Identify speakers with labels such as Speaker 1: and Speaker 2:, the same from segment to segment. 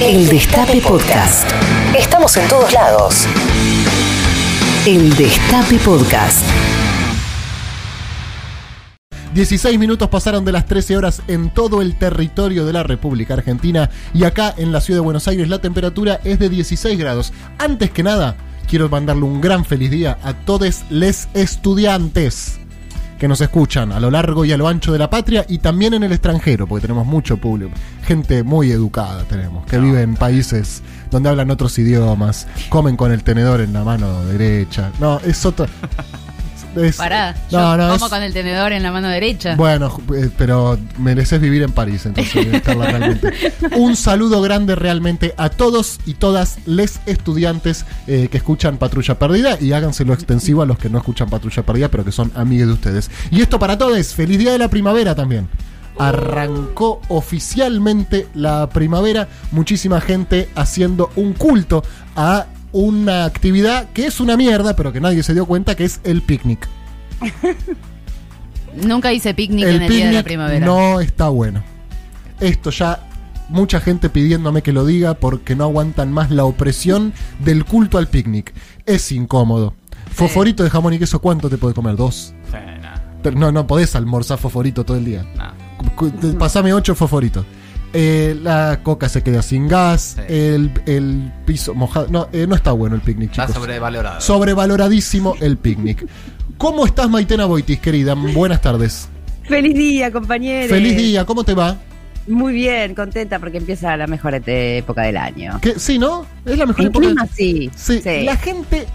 Speaker 1: El Destape Podcast. Estamos en todos lados. El Destape Podcast.
Speaker 2: 16 minutos pasaron de las 13 horas en todo el territorio de la República Argentina y acá en la ciudad de Buenos Aires la temperatura es de 16 grados. Antes que nada, quiero mandarle un gran feliz día a todos les estudiantes que nos escuchan a lo largo y a lo ancho de la patria y también en el extranjero, porque tenemos mucho público. Gente muy educada tenemos, que vive en países donde hablan otros idiomas, comen con el tenedor en la mano derecha. No, es otro... es-
Speaker 3: Pará,
Speaker 2: no,
Speaker 3: yo
Speaker 2: no,
Speaker 3: como
Speaker 2: es-
Speaker 3: con el tenedor en la mano derecha.
Speaker 2: bueno, eh, pero mereces vivir en París, entonces, realmente. Un saludo grande realmente a todos y todas les estudiantes eh, que escuchan Patrulla Perdida y háganselo extensivo a los que no escuchan Patrulla Perdida, pero que son amigos de ustedes. Y esto para todos, feliz día de la primavera también. Arrancó oficialmente la primavera, muchísima gente haciendo un culto a una actividad que es una mierda, pero que nadie se dio cuenta que es el picnic.
Speaker 3: Nunca hice picnic en el día de la primavera.
Speaker 2: no está bueno. Esto ya, mucha gente pidiéndome que lo diga porque no aguantan más la opresión del culto al picnic. Es incómodo. Foforito de jamón y queso, ¿cuánto te puede comer? ¿Dos?
Speaker 4: Sí,
Speaker 2: Pero no, no podés almorzar foforito todo el día. cu- Pasame ocho fosforitos. Eh, la coca se queda sin gas,
Speaker 4: Sí.
Speaker 2: el, el piso mojado. No, eh, no está bueno el picnic,
Speaker 4: Está
Speaker 2: chicos.
Speaker 4: sobrevalorado.
Speaker 2: Sobrevaloradísimo el picnic. ¿Cómo estás, Maitena Boitis, querida? Buenas tardes.
Speaker 5: Feliz día, compañeros.
Speaker 2: Feliz día, ¿cómo te va?
Speaker 5: Muy bien, contenta porque empieza la mejor época del año.
Speaker 2: ¿Qué? Sí, ¿no? Es la mejor
Speaker 5: En
Speaker 2: época.
Speaker 5: clima sí.
Speaker 2: Sí,
Speaker 5: sí.
Speaker 2: la gente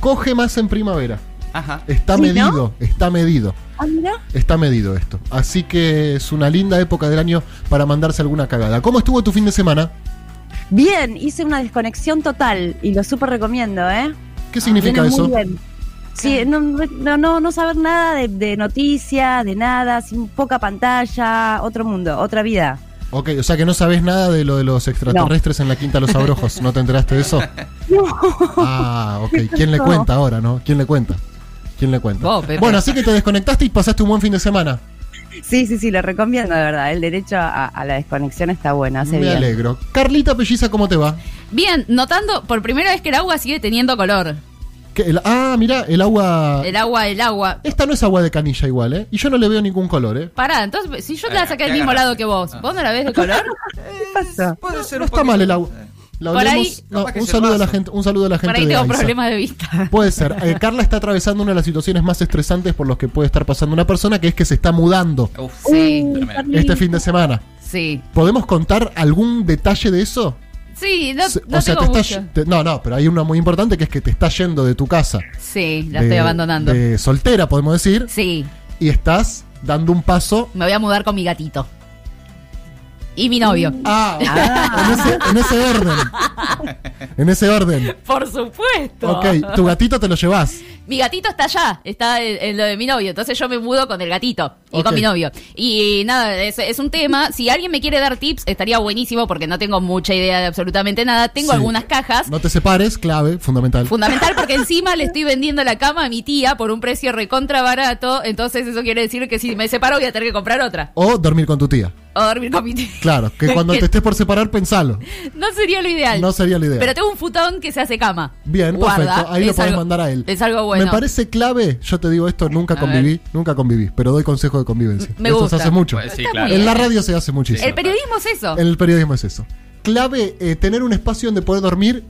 Speaker 2: coge más en primavera.
Speaker 4: Ajá.
Speaker 2: Está
Speaker 5: ¿Sí,
Speaker 2: medido, está medido,
Speaker 5: Ah, mira.
Speaker 2: está medido esto. Así que es una linda época del año para mandarse alguna cagada. ¿Cómo estuvo tu fin de semana?
Speaker 5: Bien, hice una desconexión total y lo súper recomiendo, ¿eh?
Speaker 2: ¿Qué significa eso?
Speaker 5: Muy bien. Sí, no, no, no, no saber nada de, de noticias, de nada, sin poca pantalla, otro mundo, otra vida.
Speaker 2: Ok, o sea que no sabes nada de lo de los extraterrestres en la Quinta de los Abrojos. ¿No te enteraste de eso? Ah, ok. ¿Quién le
Speaker 5: No.
Speaker 2: cuenta ahora, no? ¿Quién le cuenta? ¿Quién le cuenta?
Speaker 3: Vos, Pepe.
Speaker 2: Bueno, así que te desconectaste y pasaste un buen fin de semana.
Speaker 5: Sí, sí, sí, lo recomiendo de verdad. El derecho a, a la desconexión está bueno, hace
Speaker 2: Me
Speaker 5: bien.
Speaker 2: alegro. Carlita Pelliza, ¿cómo te va?
Speaker 3: Bien, notando por primera vez que el agua sigue teniendo color.
Speaker 2: ¿Qué, el- ah, mira, el agua.
Speaker 3: El agua, el agua.
Speaker 2: Esta no es agua de canilla igual, ¿eh? Y yo no le veo ningún color, ¿eh?
Speaker 3: Pará, entonces, si yo te la
Speaker 4: Eh,
Speaker 3: saqué del
Speaker 4: ¿qué
Speaker 3: mismo lado que vos,
Speaker 4: Ah.
Speaker 3: ¿vos no la ves de color?
Speaker 5: ¿Qué pasó?
Speaker 4: Puede ser
Speaker 2: No
Speaker 4: un
Speaker 2: está mal el agua. La
Speaker 3: Por ahí-
Speaker 2: no, un saludo a la gente, un saludo a la
Speaker 3: Por
Speaker 2: gente
Speaker 3: ahí
Speaker 2: de
Speaker 3: tengo problemas de vista.
Speaker 2: Puede ser. Eh, Carla está atravesando una de las situaciones más estresantes por los que puede estar pasando una persona, que es que se está mudando
Speaker 4: Uf,
Speaker 3: Sí,
Speaker 2: este fin de semana.
Speaker 3: sí.
Speaker 2: ¿Podemos contar algún detalle de eso?
Speaker 3: Sí, no, no
Speaker 2: o sea,
Speaker 3: tengo
Speaker 2: te
Speaker 3: mucho.
Speaker 2: está, te- no, no, pero hay uno muy importante que es que te está yendo de tu casa.
Speaker 3: Sí, la
Speaker 2: de-
Speaker 3: estoy abandonando.
Speaker 2: De soltera, podemos decir,
Speaker 3: Sí,
Speaker 2: y estás dando un paso.
Speaker 3: me voy a mudar con mi gatito. Y mi novio.
Speaker 2: Ah, en, ese, en ese orden. En ese orden.
Speaker 3: Por supuesto.
Speaker 2: Ok, tu gatito te lo llevas.
Speaker 3: Mi gatito está allá, está en, en lo de mi novio. Entonces yo me mudo con el gatito y con mi novio. Y nada, es, es un tema. Si alguien me quiere dar tips, estaría buenísimo porque no tengo mucha idea de absolutamente nada. Tengo
Speaker 2: Sí.
Speaker 3: algunas cajas.
Speaker 2: No te separes, clave, fundamental.
Speaker 3: Fundamental porque encima le estoy vendiendo la cama a mi tía por un precio recontra barato. Entonces eso quiere decir que si me separo voy a tener que comprar otra.
Speaker 2: O dormir con tu tía.
Speaker 3: O dormir con mi tía.
Speaker 2: Claro, que cuando te estés por separar, pensalo.
Speaker 3: No sería lo ideal.
Speaker 2: No sería la idea.
Speaker 3: Pero tengo un futón que se hace cama.
Speaker 2: Bien,
Speaker 3: Guarda,
Speaker 2: perfecto. Ahí lo
Speaker 3: es
Speaker 2: podés
Speaker 3: algo-
Speaker 2: mandar a él.
Speaker 3: Es algo bueno.
Speaker 2: Me parece clave, yo te digo esto, nunca
Speaker 3: A
Speaker 2: conviví, nunca conviví, pero doy consejo de convivencia.
Speaker 3: Me
Speaker 2: Esto
Speaker 3: gusta.
Speaker 2: se hace mucho.
Speaker 4: Pues sí, claro.
Speaker 2: En la radio se hace muchísimo.
Speaker 3: El periodismo es eso.
Speaker 2: En el periodismo es eso. Clave, eh, tener un espacio donde poder dormir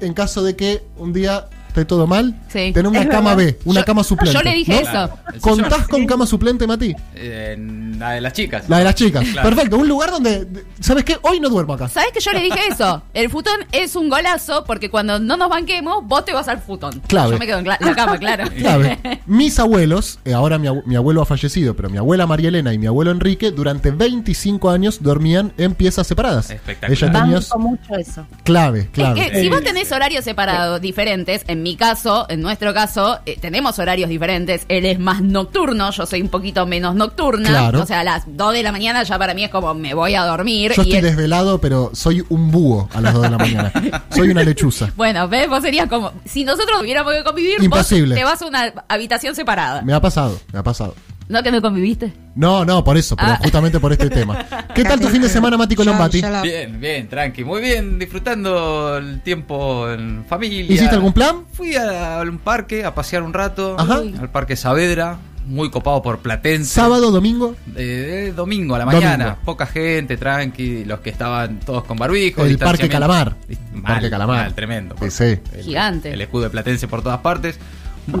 Speaker 2: en caso de que un día esté todo mal.
Speaker 3: Sí.
Speaker 2: Tener una
Speaker 5: Es
Speaker 2: cama
Speaker 5: verdad.
Speaker 2: B, una
Speaker 3: Yo-
Speaker 2: cama suplente.
Speaker 3: yo le dije
Speaker 2: ¿no?
Speaker 3: eso.
Speaker 4: El
Speaker 2: ¿Contás con cama suplente, Mati?
Speaker 4: Eh, la de las chicas.
Speaker 2: La de las chicas.
Speaker 4: Claro.
Speaker 2: Perfecto, un lugar donde, ¿sabes qué? Hoy no duermo acá.
Speaker 3: ¿Sabes que yo le dije eso? El futón es un golazo porque cuando no nos banquemos, vos te vas al futón.
Speaker 2: Clave.
Speaker 3: Yo me quedo en cla- la cama, claro.
Speaker 2: Clave. Mis abuelos, eh, ahora mi, abu- mi abuelo ha fallecido, pero mi abuela María Elena y mi abuelo Enrique durante 25 años dormían en piezas separadas.
Speaker 4: Espectacular.
Speaker 2: Ella tenía
Speaker 5: Banco mucho eso.
Speaker 2: clave,
Speaker 3: Es
Speaker 2: clave.
Speaker 3: que si vos tenés horarios separados diferentes, en mi caso, en nuestro caso, eh, tenemos horarios diferentes. Él es más nocturno, yo soy un poquito menos nocturna.
Speaker 2: Claro.
Speaker 3: O sea, a las 2 de la mañana ya para mí es como me voy a dormir.
Speaker 2: Yo
Speaker 3: y
Speaker 2: estoy
Speaker 3: él-
Speaker 2: desvelado, pero soy un búho a las 2 de la mañana. Soy una lechuza.
Speaker 3: Bueno, ¿ves? Vos serías como, si nosotros tuviéramos que convivir,
Speaker 2: Imposible.
Speaker 3: vos te vas a una habitación separada.
Speaker 2: Me ha pasado, me ha pasado.
Speaker 3: ¿No que me conviviste?
Speaker 2: No, no, por eso, pero
Speaker 3: Ah.
Speaker 2: justamente por este tema. ¿Qué tal tu fin de semana, Mati Colombati?
Speaker 4: Bien, bien, tranqui. Muy bien, disfrutando el tiempo en familia.
Speaker 2: ¿Hiciste algún plan?
Speaker 4: Fui a, un parque a pasear un rato.
Speaker 2: Ajá.
Speaker 4: Al Parque Saavedra. Muy copado por Platense.
Speaker 2: Sábado, domingo,
Speaker 4: Eh, eh, domingo a la
Speaker 2: Domingo.
Speaker 4: mañana. Poca gente, tranqui. Los que estaban todos con barbijo.
Speaker 2: El Parque. Calamar.
Speaker 4: Mal,
Speaker 2: Parque Calamar.
Speaker 4: mal, tremendo.
Speaker 2: Sí, sí.
Speaker 4: El-
Speaker 3: Gigante.
Speaker 4: El escudo de Platense por todas partes.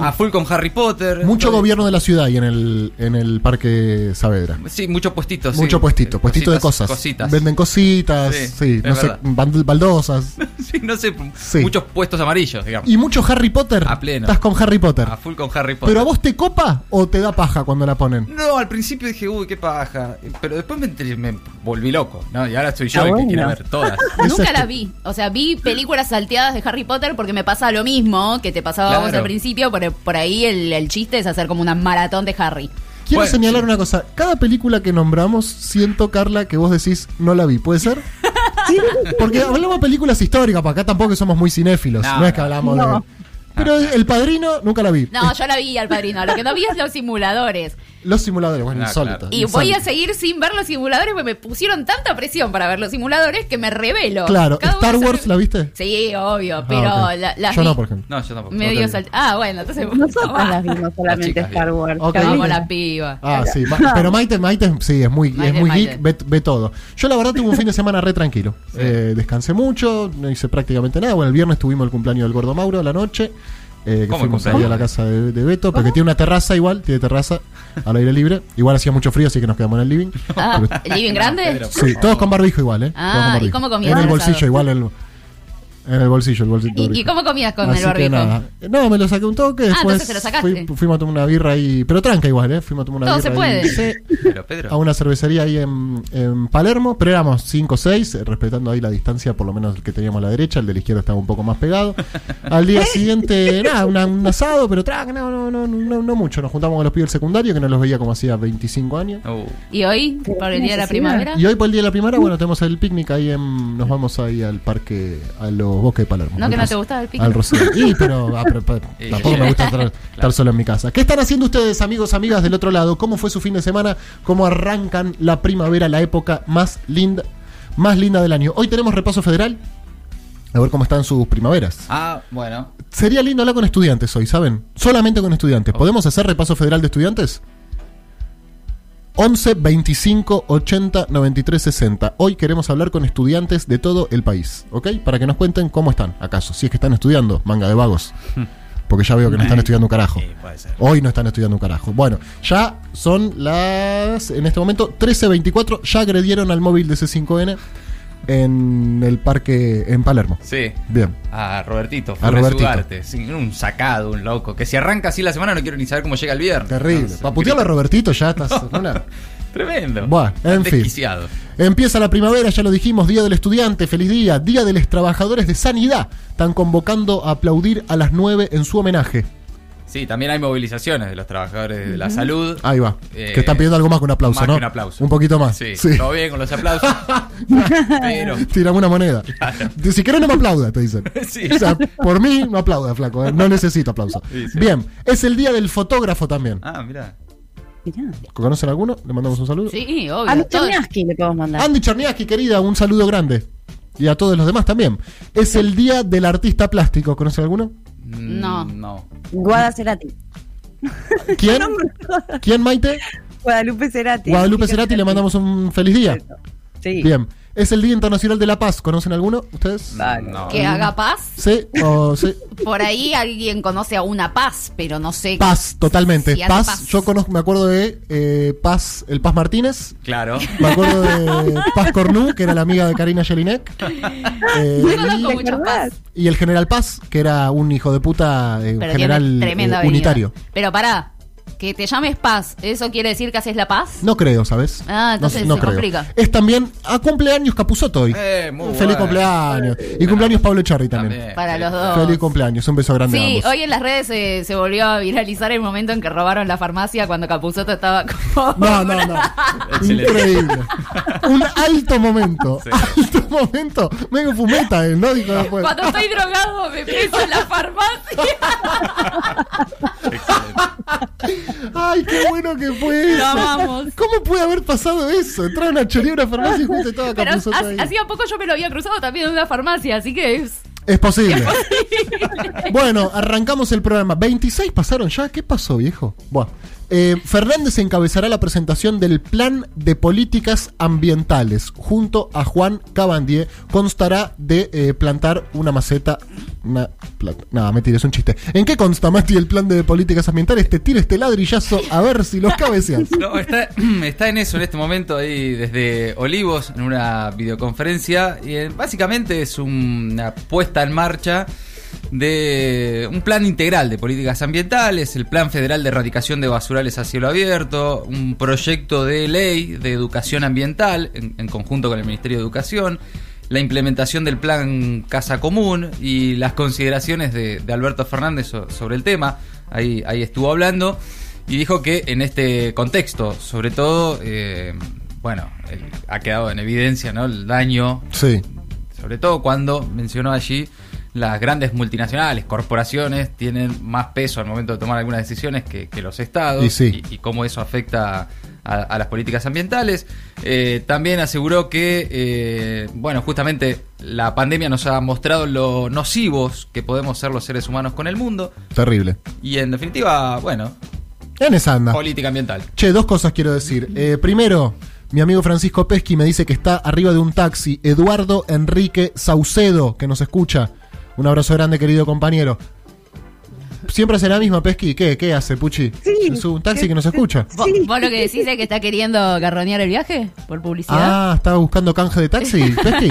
Speaker 4: A full con Harry Potter.
Speaker 2: mucho gobierno de la ciudad y en el, en el Parque Saavedra.
Speaker 4: Sí, muchos puestitos. sí.
Speaker 2: Mucho puestito,
Speaker 4: Eh,
Speaker 2: puestito de cosas.
Speaker 4: Cositas.
Speaker 2: Venden cositas, sí,
Speaker 4: Sí,
Speaker 2: no sé,
Speaker 4: verdad.
Speaker 2: baldosas.
Speaker 4: Sí, no sé,
Speaker 2: Sí.
Speaker 4: muchos puestos amarillos, digamos.
Speaker 2: Y mucho Harry Potter.
Speaker 4: A pleno.
Speaker 2: Estás con Harry Potter.
Speaker 4: A full con Harry Potter.
Speaker 2: ¿Pero a vos te copa o te da paja cuando la ponen?
Speaker 4: No, al principio dije, uy, qué paja. Pero después me, me volví loco, ¿no? Y ahora estoy yo
Speaker 5: Ah,
Speaker 4: el que quiere ver todas.
Speaker 3: Nunca
Speaker 2: Exacto.
Speaker 3: la vi. O sea, vi películas salteadas de Harry Potter porque me pasa lo mismo que te pasaba a vos al principio. Por, por ahí el, el chiste es hacer como una maratón de Harry.
Speaker 2: Quiero
Speaker 4: Bueno,
Speaker 2: señalar
Speaker 4: sí.
Speaker 2: una cosa. Cada película que nombramos, siento, Carla, que vos decís no la vi. ¿Puede ser? Porque hablamos de películas históricas, para acá tampoco somos muy cinéfilos. No,
Speaker 4: No,
Speaker 2: es que hablamos
Speaker 5: No.
Speaker 2: de. Pero El Padrino nunca la vi.
Speaker 3: No, yo la vi al padrino. Lo que no vi es los simuladores.
Speaker 2: Los simuladores, bueno,
Speaker 4: Ah,
Speaker 2: insólito.
Speaker 4: claro.
Speaker 3: Y voy a seguir sin ver los simuladores porque me pusieron tanta presión para ver los simuladores que me revelo.
Speaker 2: Claro,
Speaker 3: Cada
Speaker 2: Star
Speaker 3: se
Speaker 2: Wars, ¿la viste?
Speaker 3: Sí, obvio,
Speaker 2: Ah,
Speaker 3: pero
Speaker 2: ok.
Speaker 3: la, las
Speaker 2: Yo no, por ejemplo.
Speaker 4: No, yo tampoco.
Speaker 3: medio
Speaker 2: Ok.
Speaker 3: salt- Ah, bueno, entonces.
Speaker 5: Nosotras las vimos solamente Star Wars.
Speaker 2: Ok.
Speaker 5: Carlita.
Speaker 3: Vamos la piba.
Speaker 2: Ah, sí. Pero Maite, Maite, sí, es muy, es muy
Speaker 3: Maite.
Speaker 2: geek, ve, ve todo. Yo la verdad tuve un fin de semana re tranquilo. Eh, descansé mucho, no hice prácticamente nada. Bueno, el viernes tuvimos el cumpleaños del Gordo Mauro a la noche. Eh, que
Speaker 4: ¿Cómo el
Speaker 2: fuimos ahí a la casa de, de Beto, porque tiene una terraza igual, tiene terraza al aire libre. Igual hacía mucho frío, así que nos quedamos en el living.
Speaker 3: Ah,
Speaker 2: Pero-
Speaker 3: ¿el living grande?
Speaker 2: Sí, todos con barbijo igual, ¿eh?
Speaker 3: Ah,
Speaker 2: Todos con
Speaker 3: ¿y
Speaker 2: barbijo.
Speaker 3: cómo comías
Speaker 2: En el bolsillo, igual el, en el bolsillo, el bolsillo.
Speaker 3: ¿Y, y cómo comías con
Speaker 2: Así
Speaker 3: el barbijo?
Speaker 2: nada. No, me lo saqué un toque.
Speaker 3: Ah,
Speaker 2: Después
Speaker 3: entonces te lo sacaste.
Speaker 2: fui- fuimos a tomar una birra ahí. Pero tranca igual, ¿eh? Fuimos a tomar una
Speaker 3: Todo
Speaker 2: birra.
Speaker 3: se puede.
Speaker 2: ahí. Sí,
Speaker 4: Pero Pedro.
Speaker 2: a una cervecería ahí en, en Palermo. Pero éramos 5 o 6, respetando ahí la distancia, por lo menos el que teníamos a la derecha. El de la izquierda estaba un poco más pegado. Al día siguiente, nada, una- un asado, pero tranca, no, no, no, no, no mucho. Nos juntamos con los pibes del secundario, que no los veía como hacía 25 años.
Speaker 4: Uh,
Speaker 3: ¿Y hoy, por el día de la primavera?
Speaker 2: Y hoy por el día de la primavera, bueno, tenemos el picnic ahí en. Nos vamos ahí al parque, a los bosques de Palermo.
Speaker 3: ¿No que no te gustaba el picnic?
Speaker 2: Al Rocío. Y, pero, ah, pero- tampoco me gusta estar, estar solo en mi casa. ¿Qué están haciendo ustedes, amigos, amigas del otro lado? ¿Cómo fue su fin de semana? ¿Cómo arrancan la primavera, la época más linda, más linda del año? Hoy tenemos repaso federal. A ver cómo están sus primaveras.
Speaker 4: Ah, bueno.
Speaker 2: Sería lindo hablar con estudiantes hoy, ¿saben? Solamente con estudiantes. ¿Podemos hacer repaso federal de estudiantes? 11 25 80 93 60. Hoy queremos hablar con estudiantes de todo el país, ¿ok? Para que nos cuenten cómo están, acaso. Si es que están estudiando, manga de vagos. Porque ya veo que no están estudiando un carajo.
Speaker 4: Sí, puede ser.
Speaker 2: Hoy no están estudiando un carajo. Bueno, ya son las, en este momento, 13.24. Ya agredieron al móvil de C5N en el parque en Palermo.
Speaker 4: Sí.
Speaker 2: Bien.
Speaker 4: A Robertito,
Speaker 2: A Robertito.
Speaker 4: Ugarte. Un sacado, un loco. Que si arranca así la semana no quiero ni saber cómo llega el viernes.
Speaker 2: Terrible.
Speaker 4: No,
Speaker 2: Para putearlo a Robertito ya estás en una-
Speaker 4: Tremendo.
Speaker 2: Bueno, en fin. Empieza la primavera, ya lo dijimos, Día del Estudiante, feliz día, Día de los Trabajadores de Sanidad. Están convocando a aplaudir a las 9 en su homenaje.
Speaker 4: Sí, también hay movilizaciones de los trabajadores de la salud.
Speaker 2: Ahí va.
Speaker 4: Eh,
Speaker 2: que están pidiendo algo más que un aplauso,
Speaker 4: más
Speaker 2: ¿no?
Speaker 4: que un aplauso.
Speaker 2: Un poquito más.
Speaker 4: Sí,
Speaker 2: Sí.
Speaker 4: todo bien con los aplausos. Pero.
Speaker 2: Tirame una moneda. Si querés no me aplauda, te dicen.
Speaker 4: Sí.
Speaker 2: O sea, por mí no aplauda, flaco. ¿eh? No necesito aplauso.
Speaker 4: Sí, sí.
Speaker 2: Bien, es el día del fotógrafo también.
Speaker 4: Ah, mira.
Speaker 5: Mirá.
Speaker 2: ¿Conocen alguno? Le mandamos un saludo.
Speaker 3: Sí, obvio.
Speaker 5: mi
Speaker 3: todo-
Speaker 5: Cherniaski le podemos mandar.
Speaker 2: Andy Cherniaski, querida, un saludo grande. Y a todos los demás también. Es el día del artista plástico. ¿Conocen alguno?
Speaker 3: No.
Speaker 4: No.
Speaker 5: Guada Cerati.
Speaker 2: ¿Quién? ¿Quién, Maite?
Speaker 5: Guadalupe Cerati.
Speaker 2: Guadalupe Cerati, le mandamos un feliz día.
Speaker 5: Sí.
Speaker 2: Bien. Es el Día Internacional de la Paz. ¿Conocen alguno? ¿Ustedes?
Speaker 4: No.
Speaker 3: Que haga paz.
Speaker 2: Sí, o sí.
Speaker 3: Por ahí alguien conoce a una paz, pero no sé.
Speaker 2: Paz, totalmente.
Speaker 3: Si
Speaker 2: Paz,
Speaker 3: paz.
Speaker 2: yo conozco, me acuerdo de eh, Paz, el Paz Martínez.
Speaker 4: Claro.
Speaker 2: Me acuerdo de Paz Cornú, que era la amiga de Karina Jelinek. Eh,
Speaker 3: No
Speaker 2: y-
Speaker 3: paz.
Speaker 2: y el General Paz, que era un hijo de puta eh, general eh, unitario.
Speaker 3: Pero pará, que te llames paz, ¿eso quiere decir que haces la paz?
Speaker 2: No creo, ¿sabes?
Speaker 3: Ah, entonces
Speaker 2: no,
Speaker 3: se
Speaker 2: creo.
Speaker 3: complica.
Speaker 2: Es también a cumpleaños Capuzoto hoy.
Speaker 4: Eh, muy
Speaker 2: Feliz
Speaker 4: bueno.
Speaker 2: cumpleaños. Y cumpleaños Pablo Echarri también.
Speaker 4: También.
Speaker 3: Para los dos.
Speaker 2: Feliz cumpleaños. Un beso grande a
Speaker 3: Sí,
Speaker 2: ambos.
Speaker 3: hoy en las redes se, se volvió a viralizar el momento en que robaron la farmacia cuando Capuzoto estaba como...
Speaker 2: No, no, no. Increíble. Un alto momento.
Speaker 4: Sí.
Speaker 2: Alto momento. Medio fumeta él, ¿no? Dijo después.
Speaker 3: Cuando estoy drogado me preso en la farmacia.
Speaker 4: Excelente.
Speaker 2: Ay, qué bueno que fue eso.
Speaker 3: amamos.
Speaker 2: ¿Cómo puede haber pasado eso? Entraron a chorear una farmacia y justo estaba
Speaker 3: Pero hacía poco yo me lo había cruzado también en una farmacia, así que es.
Speaker 2: Es posible. bueno, arrancamos el programa. 26 pasaron ya. ¿Qué pasó, viejo? Bueno, eh, Fernández encabezará la presentación del Plan de Políticas Ambientales junto a Juan Cabandier. Constará de eh, plantar una maceta. Una. Nada, mentira, es un chiste. ¿En qué consta, Mati, el Plan de Políticas Ambientales? Te tiro este ladrillazo a ver si los cabeceas.
Speaker 4: No, está, en eso en este momento ahí desde Olivos en una videoconferencia y eh, básicamente es una puesta en marcha de un plan integral de políticas ambientales, el Plan Federal de Erradicación de Basurales a Cielo Abierto, un proyecto de ley de educación ambiental en, en conjunto con el Ministerio de Educación, la implementación del Plan Casa Común y las consideraciones de, de Alberto Fernández so- sobre el tema. Ahí, ahí estuvo hablando y dijo que en este contexto, sobre todo, eh, bueno, el- ha quedado en evidencia ¿no? el daño
Speaker 2: Sí.
Speaker 4: sobre todo cuando mencionó allí las grandes multinacionales, corporaciones, tienen más peso al momento de tomar algunas decisiones que, que los estados
Speaker 2: Y sí.
Speaker 4: y, cómo eso afecta a, a las políticas ambientales. Eh, también aseguró que, eh, bueno, justamente la pandemia nos ha mostrado lo nocivos que podemos ser los seres humanos con el mundo
Speaker 2: Terrible.
Speaker 4: y en definitiva, bueno,
Speaker 2: En esa anda.
Speaker 4: política ambiental.
Speaker 2: Che, dos cosas quiero decir. Eh, primero, mi amigo Francisco Pesqui me dice que está arriba de un taxi. Eduardo Enrique Saucedo, que nos escucha. Un abrazo grande, querido compañero. Siempre hace la misma, Pesqui. ¿Qué? ¿Qué hace, Puchi?
Speaker 5: Sí.
Speaker 2: Es un taxi que nos escucha.
Speaker 3: ¿Vos, vos lo que decís es que está queriendo garronear el viaje por publicidad?
Speaker 2: Ah, ¿estaba buscando canje de taxi, Pesqui?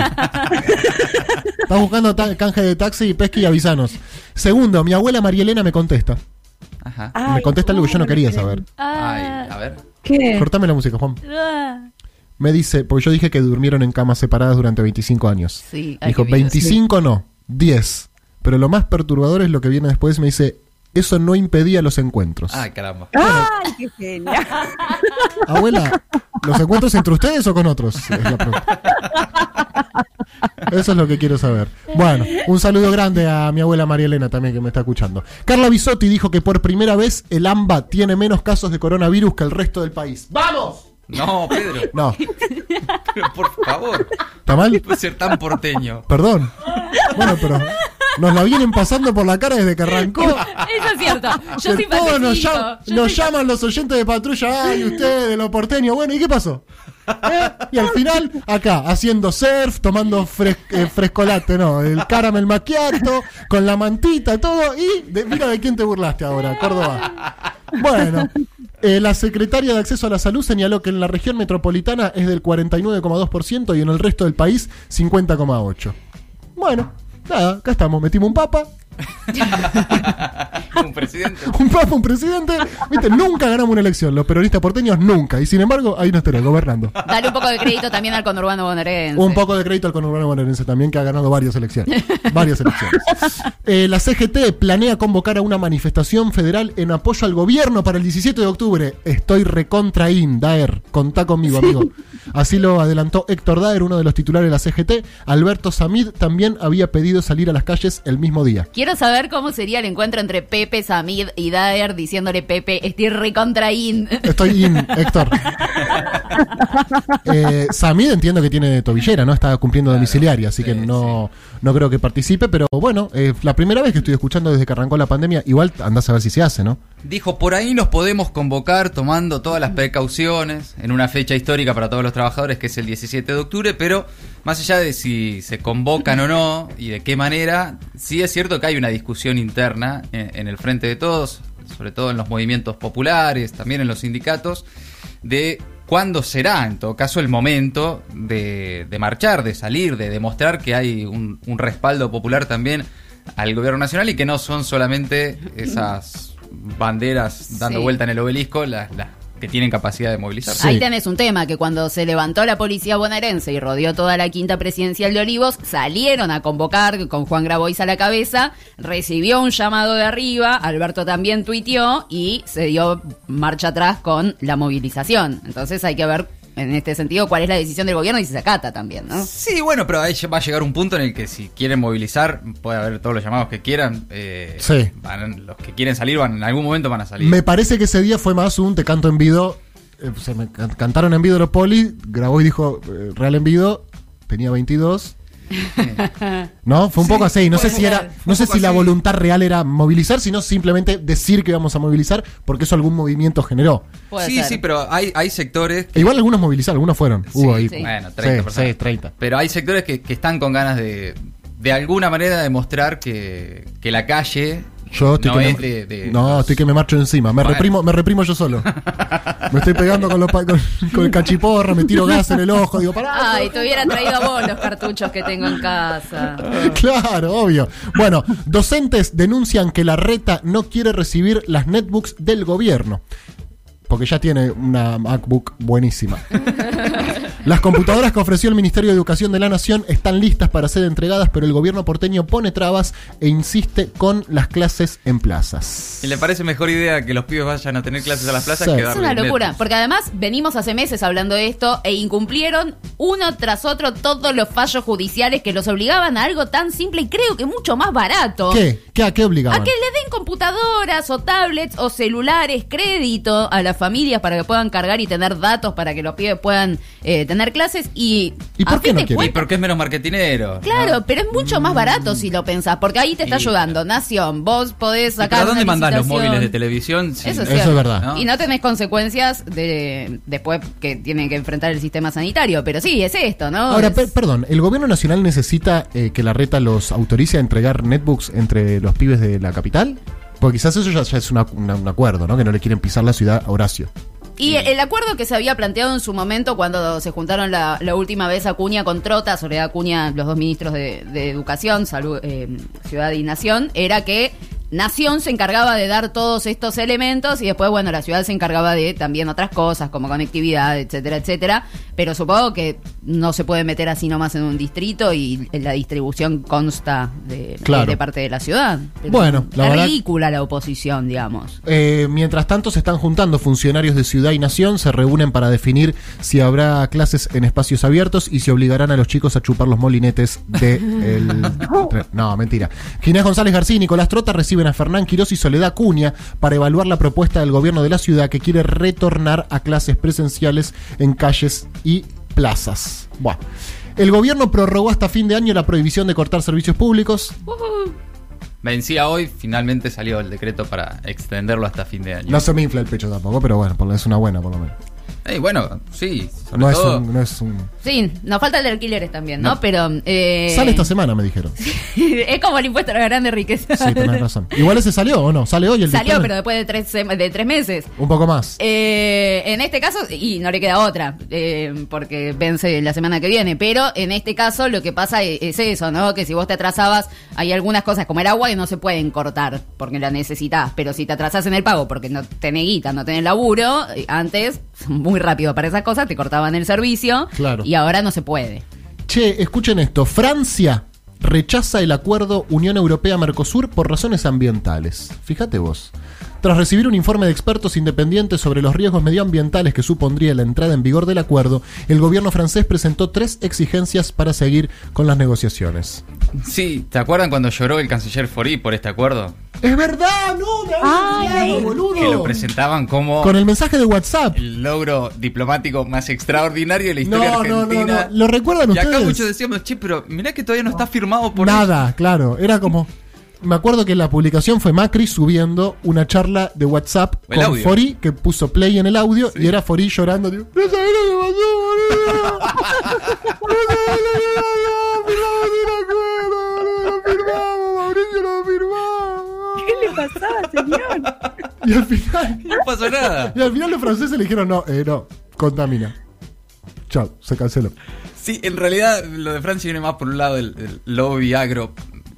Speaker 2: ¿Estás buscando canje de taxi, Pesqui? Avisanos. Segundo, mi abuela María Elena me contesta.
Speaker 4: Ajá.
Speaker 5: Ay,
Speaker 2: me contesta algo que yo no quería saber.
Speaker 4: Ay,
Speaker 3: Ah,
Speaker 4: a ver.
Speaker 5: ¿Qué?
Speaker 2: Cortame la música, Juan.
Speaker 3: ah.
Speaker 2: Me dice, porque yo dije que durmieron en camas separadas durante 25 años.
Speaker 3: Sí,
Speaker 2: Dijo,
Speaker 3: qué vida.
Speaker 2: 25 no, 10. Pero lo más perturbador es lo que viene después. Me dice, eso no impedía los encuentros.
Speaker 4: Ay, caramba.
Speaker 5: ¡Ay, qué genial!
Speaker 2: Abuela, ¿los encuentros entre ustedes o con otros? Es la pregunta. Eso es lo que quiero saber. Bueno, un saludo grande a mi abuela María Elena también que me está escuchando. Carla Bisotti dijo que por primera vez el AMBA tiene menos casos de coronavirus que el resto del país. ¡Vamos!
Speaker 4: No, Pedro,
Speaker 2: No,
Speaker 4: pero por favor,
Speaker 2: ¿está mal?
Speaker 4: no puede ser tan porteño.
Speaker 2: Perdón. Bueno, pero nos la vienen pasando por la cara desde que arrancó.
Speaker 3: Eso es cierto. Yo sí
Speaker 2: todos nos,
Speaker 3: pacifico.
Speaker 2: llam-
Speaker 3: Yo
Speaker 2: nos llaman los oyentes de patrulla, ay, ustedes, los porteños. Bueno, ¿y qué pasó? ¿Eh? Y al final, acá, haciendo surf, tomando fres- eh, frescolate, ¿no? El caramel macchiato, con la mantita, todo. Y de- mira de quién te burlaste ahora, Córdoba. Bueno, eh, la secretaria de Acceso a la Salud señaló que en la región metropolitana es del 49,2% y en el resto del país 50,8%. Bueno, nada, acá estamos, metimos un papa,
Speaker 4: Un presidente.
Speaker 2: un papa, un presidente. Viste, nunca ganamos una elección. Los peronistas porteños nunca. Y sin embargo, ahí nos tenemos gobernando.
Speaker 3: Dale un poco de crédito también al conurbano bonaerense.
Speaker 2: Un poco de crédito al conurbano bonaerense también, que ha ganado varias elecciones. Varias elecciones. Eh, la CGT planea convocar a una manifestación federal en apoyo al gobierno para el 17 de octubre. Estoy recontra in, Daer. Contá conmigo, amigo. Así lo adelantó Héctor Daer, uno de los titulares de la CGT. Alberto Samid también había pedido salir a las calles el mismo día.
Speaker 3: Quiero saber cómo sería el encuentro entre Pepe, Samid y Daer diciéndole Pepe, estoy recontra in.
Speaker 2: Estoy in, Héctor. Eh, Samid entiendo que tiene tobillera, ¿no? Está cumpliendo domiciliaria, así que
Speaker 4: sí,
Speaker 2: no, no creo que participe, pero bueno, eh, la primera vez que estoy escuchando desde que arrancó la pandemia, igual andás a ver si se hace, ¿no?
Speaker 4: Dijo, por ahí nos podemos convocar tomando todas las precauciones en una fecha histórica para todos los trabajadores que es el 17 de octubre, pero más allá de si se convocan o no y de qué manera, sí es cierto que hay una discusión interna en, en el frente de todos, sobre todo en los movimientos populares, también en los sindicatos, de cuándo será en todo caso el momento de, marchar, de salir, de demostrar que hay un respaldo popular también al gobierno nacional y que no son solamente esas banderas dando
Speaker 3: Sí.
Speaker 4: vuelta en el obelisco las, las que tienen capacidad de movilizarse.
Speaker 2: Sí.
Speaker 3: Ahí tenés un tema, que cuando se levantó la policía bonaerense y rodeó toda la quinta presidencial de Olivos, salieron a convocar con Juan Grabois a la cabeza, recibió un llamado de arriba, Alberto también tuiteó y se dio marcha atrás con la movilización. Entonces hay que ver en este sentido, cuál es la decisión del gobierno y si se acata también, ¿no?
Speaker 4: Sí, bueno, pero ahí va a llegar un punto en el que si quieren movilizar, puede haber todos los llamados que quieran. eh,
Speaker 2: Sí.
Speaker 4: van- los que quieren salir, van, en algún momento van a salir.
Speaker 2: Me parece que ese día fue más un te canto en vido. eh, se me can- cantaron en vido los polis, grabó y dijo eh, real en vido, tenía 22. ¿No? Fue un
Speaker 4: Sí,
Speaker 2: poco así. No sé si era, no sé si la voluntad real era movilizar, sino simplemente decir que íbamos a movilizar, porque eso algún movimiento generó.
Speaker 3: Puede
Speaker 4: sí,
Speaker 3: ser.
Speaker 4: sí, pero hay, hay sectores
Speaker 2: E igual algunos movilizaron, algunos fueron. Hubo ahí.
Speaker 3: sí.
Speaker 4: Bueno, 30
Speaker 2: Sí,
Speaker 4: personas.
Speaker 2: sí, 30.
Speaker 4: Pero hay sectores que, que están con ganas de, de alguna manera, demostrar que, que la calle
Speaker 2: Yo estoy
Speaker 4: no
Speaker 2: que
Speaker 4: es
Speaker 2: me,
Speaker 4: de, de
Speaker 2: no,
Speaker 4: los-
Speaker 2: estoy que me marcho encima. Me
Speaker 4: Bueno.
Speaker 2: reprimo, me reprimo yo solo. me estoy pegando con, los pa- con, con el cachiporro, me tiro gas en el ojo, digo, pará.
Speaker 3: Ay, te hubiera traído a vos los cartuchos que tengo en casa.
Speaker 2: Claro, obvio. Bueno, docentes denuncian que la reta no quiere recibir las netbooks del gobierno. Porque ya tiene una MacBook buenísima. Las computadoras que ofreció el Ministerio de Educación de la Nación están listas para ser entregadas, pero el gobierno porteño pone trabas e insiste con las clases en plazas.
Speaker 4: ¿Y le parece mejor idea que los pibes vayan a tener clases a las plazas
Speaker 2: Sí.
Speaker 4: que
Speaker 2: Es
Speaker 3: una locura, porque además venimos hace meses hablando de esto e incumplieron uno tras otro todos los fallos judiciales que los obligaban a algo tan simple y creo que mucho más barato.
Speaker 2: ¿Qué? ¿Qué? ¿A qué obligaban?
Speaker 3: A que le den computadoras o tablets o celulares, crédito a las familias para que puedan cargar y tener datos para que los pibes puedan eh, tener clases y...
Speaker 2: ¿Y por
Speaker 3: a
Speaker 2: qué no?
Speaker 4: Y porque es menos marketinero.
Speaker 3: Claro,
Speaker 4: ¿no?
Speaker 3: pero es mucho más barato si lo pensás, porque ahí te está
Speaker 4: Sí,
Speaker 3: ayudando. Nación, vos podés
Speaker 4: ¿Y
Speaker 3: sacar.
Speaker 4: ¿Para dónde
Speaker 3: una
Speaker 4: mandás los móviles de televisión? sin-
Speaker 3: Eso es,
Speaker 2: Eso es verdad.
Speaker 4: ¿No?
Speaker 3: Y no tenés consecuencias de después que tienen que enfrentar el sistema sanitario. Pero sí, es esto, ¿no?
Speaker 2: Ahora,
Speaker 3: Es-
Speaker 2: per- perdón, ¿el gobierno nacional necesita eh, que la reta los autorice a entregar netbooks entre los pibes de la capital? Porque quizás eso ya, ya es una- una- un acuerdo, ¿no? Que no le quieren pisar la ciudad a Horacio.
Speaker 3: Y el acuerdo que se había planteado en su momento cuando se juntaron la, la última vez Acuña con Trota, Soledad Acuña, los dos ministros de, de Educación, Salud, eh, Ciudad y Nación, era que Nación se encargaba de dar todos estos elementos y después, bueno, la ciudad se encargaba de también otras cosas como conectividad, etcétera, etcétera. Pero supongo que no se puede meter así nomás en un distrito y la distribución consta de,
Speaker 2: Claro.
Speaker 3: de parte de la ciudad. Pero
Speaker 2: Bueno, la
Speaker 3: es
Speaker 2: verdad-
Speaker 3: ridícula la oposición, digamos.
Speaker 2: Eh, mientras tanto, se están juntando funcionarios de Ciudad y Nación, se reúnen para definir si habrá clases en espacios abiertos y si obligarán a los chicos a chupar los molinetes de el... No, mentira. Ginés González García y Nicolás Trota reciben a Fernán Quirós y Soledad Cuña para evaluar la propuesta del gobierno de la ciudad que quiere retornar a clases presenciales en calles y plazas. Buah. El gobierno prorrogó hasta fin de año la prohibición de cortar servicios públicos.
Speaker 4: Vencía hoy, finalmente salió el decreto para extenderlo hasta fin de año.
Speaker 2: No se me infla el pecho tampoco, pero bueno, es una buena por lo menos.
Speaker 4: Eh, bueno, sí, sobre
Speaker 2: No es, un, no es un-
Speaker 3: Sí, nos falta el de alquileres también, ¿no?
Speaker 4: No.
Speaker 3: Pero. eh,
Speaker 2: Sale esta semana, me dijeron.
Speaker 3: es como el impuesto a la grande riqueza.
Speaker 2: Sí, tenés razón. Igual ese salió, ¿o no? ¿Sale hoy el
Speaker 3: Salió,
Speaker 2: dictamen?
Speaker 3: pero después de tres, de tres meses.
Speaker 2: Un poco más.
Speaker 3: Eh, en este caso, y no le queda otra, eh, porque vence la semana que viene, pero en este caso lo que pasa es, es eso, ¿no? Que si vos te atrasabas, hay algunas cosas como el agua que no se pueden cortar porque la necesitas, pero si te atrasás en el pago porque no tenés guita, no tenés laburo, eh, antes, muy rápido para esas cosas, te cortaban el servicio
Speaker 2: Claro.
Speaker 3: y ahora no se puede.
Speaker 2: Che, escuchen esto. Francia rechaza el acuerdo Unión Europea-Mercosur por razones ambientales. Fíjate vos. Tras recibir un informe de expertos independientes sobre los riesgos medioambientales que supondría la entrada en vigor del acuerdo, el gobierno francés presentó tres exigencias para seguir con las negociaciones.
Speaker 4: Sí, ¿te acuerdan cuando lloró el canciller Fori por este acuerdo?
Speaker 2: ¡Es verdad! ¡No! ¡Me había
Speaker 5: Ay.
Speaker 2: olvidado, boludo!
Speaker 4: Que lo presentaban como
Speaker 2: Con el mensaje de WhatsApp.
Speaker 4: el logro diplomático más extraordinario de la
Speaker 2: No,
Speaker 4: historia
Speaker 2: no, no,
Speaker 4: argentina.
Speaker 2: no. ¿Lo recuerdan
Speaker 4: Y acá
Speaker 2: ustedes?
Speaker 4: muchos decíamos, che, pero mirá que todavía no está firmado por
Speaker 2: Nada, claro. Era como. Me acuerdo que la publicación fue Macri subiendo una charla de WhatsApp
Speaker 4: El
Speaker 2: con
Speaker 4: audio.
Speaker 2: Fori, que puso play en el audio, y era Fori llorando. Tipo, no sabés lo que pasó, boludo. No sabés lo que pasó. Firmamos un acuerdo, boludo. Lo firmamos, Mauricio lo firmamos.
Speaker 5: ¿Qué le
Speaker 2: Y al final.
Speaker 4: No pasó nada.
Speaker 2: Y al final los franceses le dijeron, no, eh, no, contamina. Chao, se canceló.
Speaker 4: Sí, en realidad lo de Francia viene más por un lado del, lobby agro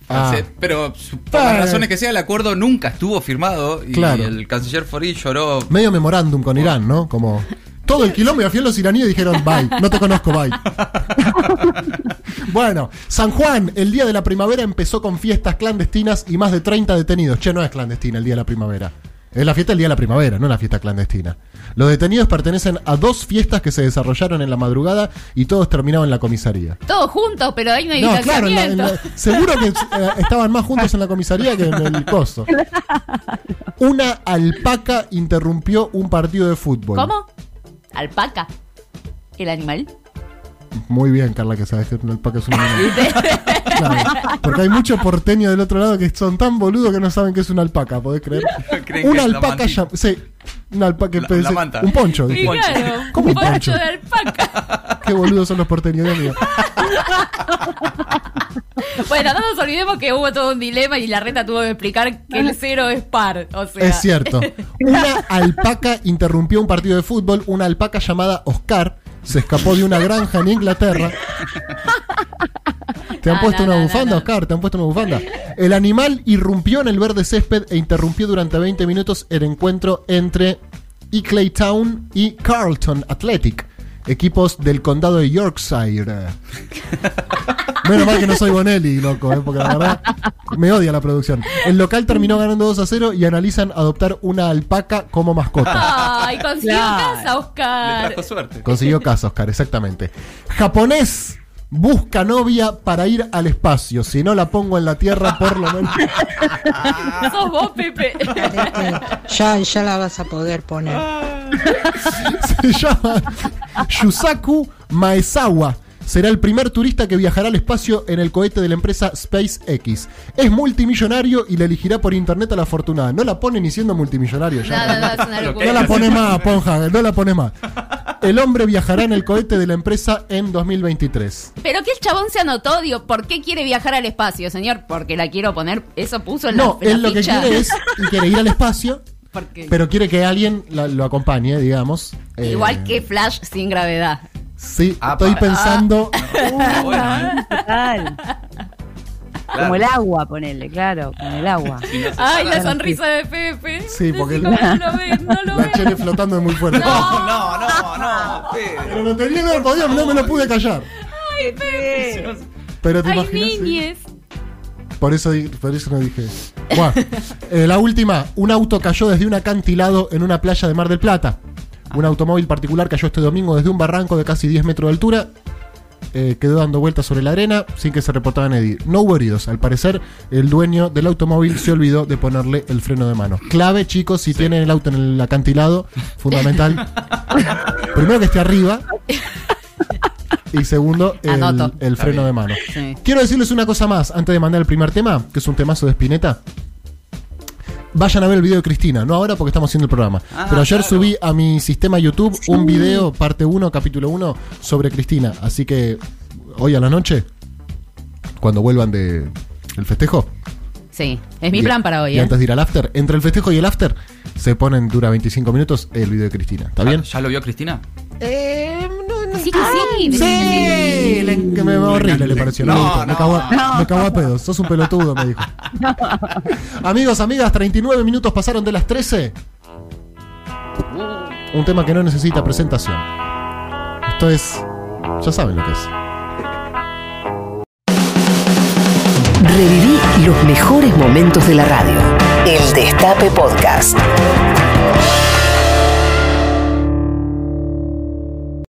Speaker 4: francés,
Speaker 2: Ah.
Speaker 4: pero por las razones que sea, el acuerdo nunca estuvo firmado y
Speaker 2: Claro.
Speaker 4: el canciller Fori lloró.
Speaker 2: Medio memorándum con Irán, ¿no? Como. Todo el quilombo y al final los iraníes dijeron, bye, no te conozco, bye. bueno, San Juan, el día de la primavera empezó con fiestas clandestinas y más de 30 detenidos. Che, no es clandestina el día de la primavera. Es la fiesta del día de la primavera, no la fiesta clandestina. Los detenidos pertenecen a dos fiestas que se desarrollaron en la madrugada y todos terminaron en la comisaría.
Speaker 3: Todos juntos, pero ahí no hay
Speaker 2: No, claro, en la- en la- seguro que eh, estaban más juntos en la comisaría que en el coso. Una alpaca interrumpió un partido de fútbol.
Speaker 3: ¿Cómo? Alpaca. El animal.
Speaker 2: Muy bien, Carla, que sabes que una alpaca es un animal. Claro, porque hay muchos porteños del otro lado que son tan boludos que no saben qué es una alpaca, ¿podés creer?
Speaker 4: Que
Speaker 2: Una alpaca llam- Sí, una alpaca.
Speaker 4: La-
Speaker 2: pensé-
Speaker 4: la manta.
Speaker 2: Un poncho.
Speaker 3: Y
Speaker 2: dije.
Speaker 3: claro,
Speaker 2: ¿Cómo
Speaker 3: un
Speaker 2: un poncho?
Speaker 3: poncho de alpaca.
Speaker 2: Qué boludos son los porteños, Dios mío.
Speaker 3: Bueno, no nos olvidemos que hubo todo un dilema y la reta tuvo que explicar que el cero es par. O sea,
Speaker 2: Es cierto. Una alpaca interrumpió un partido de fútbol. Una alpaca llamada Oscar se escapó de una granja en Inglaterra. ¿Te han
Speaker 3: Ah,
Speaker 2: puesto
Speaker 3: no,
Speaker 2: una
Speaker 3: no,
Speaker 2: bufanda,
Speaker 3: no, no.
Speaker 2: Oscar? ¿Te han puesto una bufanda? El animal irrumpió en el verde césped e interrumpió durante 20 minutos el encuentro entre Eclay Town y Carlton Athletic, equipos del condado de Yorkshire. Menos mal que no soy Bonelli, loco, eh, porque la verdad me odia la producción. El local terminó ganando 2 a 0 y analizan adoptar una alpaca como mascota.
Speaker 3: Ay, consiguió
Speaker 5: Claro.
Speaker 3: casa,
Speaker 4: Le
Speaker 3: Oscar.
Speaker 4: trajo suerte.
Speaker 2: Consiguió casa, Oscar, exactamente. Japonés busca novia para ir al espacio. Si no la pongo en la tierra, por lo menos.
Speaker 3: Sos vos, Pepe.
Speaker 6: Ya, ya la vas a poder poner.
Speaker 2: Se llama Yusaku Maezawa. Será el primer turista que viajará al espacio en el cohete de la empresa SpaceX. Es multimillonario y le elegirá por internet a la afortunada. No la pone ni siendo multimillonario ya.
Speaker 3: No, no, no, es una
Speaker 2: No la pone más, Ponja, no la pone más. El hombre viajará en el cohete de la empresa en 2023.
Speaker 3: Pero que el chabón se anotó, digo, ¿por qué quiere viajar al espacio, señor? Porque la quiero poner, eso puso en
Speaker 2: No,
Speaker 3: la, en
Speaker 2: él
Speaker 3: la
Speaker 2: lo que
Speaker 3: ficha.
Speaker 2: quiere es y quiere ir al espacio, pero quiere que alguien la- lo acompañe, digamos. Eh,
Speaker 3: Igual que Flash sin gravedad.
Speaker 2: Sí,
Speaker 4: Ah,
Speaker 2: estoy pensando.
Speaker 4: Ah, bueno, ¿eh?
Speaker 5: Total. Como el agua, ponele, claro, como el agua.
Speaker 3: Ay, la sonrisa de Pepe.
Speaker 2: Sí, porque
Speaker 3: cómo no lo ven, no lo
Speaker 2: La chele flotando es muy fuerte.
Speaker 4: No, no, no, no. Pedro.
Speaker 2: Pero lo tenía, no, podía, no me lo pude callar. Pero te
Speaker 3: Ay,
Speaker 2: imaginas. Sí.
Speaker 3: niñes.
Speaker 2: Por eso, por eso no dije. Bueno, eh, la última. Un auto cayó desde un acantilado en una playa de Mar del Plata. Un automóvil particular cayó este domingo desde un barranco de casi 10 metros de altura. Eh, quedó dando vueltas sobre la arena sin que se reportaban heridos. No hubo heridos. Al parecer, el dueño del automóvil se olvidó de ponerle el freno de mano. Clave, chicos, si tienen el auto en el acantilado, fundamental. Primero que esté arriba. Y segundo, el, freno de mano.
Speaker 3: Sí.
Speaker 2: Quiero decirles una cosa más antes de mandar el primer tema, que es un temazo de Spinetta. Vayan a ver el video de Cristina, no ahora porque estamos haciendo el programa.
Speaker 4: Ah,
Speaker 2: Pero ayer
Speaker 4: claro.
Speaker 2: subí a mi sistema YouTube un video, parte 1, capítulo 1, sobre Cristina. Así que hoy a la noche, cuando vuelvan de el festejo.
Speaker 3: Sí, es mi
Speaker 2: y-
Speaker 3: plan para hoy,
Speaker 2: Y
Speaker 3: ¿eh?
Speaker 2: antes de ir al after, entre el festejo y el after, se ponen, dura 25 minutos, el video de Cristina. ¿Está bien?
Speaker 4: ¿Ya lo vio Cristina?
Speaker 3: Sí que sí.
Speaker 2: Sí, le- que me horrible le pareció. No,
Speaker 4: No,
Speaker 2: me
Speaker 4: no.
Speaker 2: cagó, a- me cagó a pedos. Sos un pelotudo, me dijo. Amigos, amigas, 39 minutos pasaron de las 13. Un tema que no necesita presentación. Esto es. Ya saben lo que es.
Speaker 1: Reviví los mejores momentos de la radio. El Destape Podcast.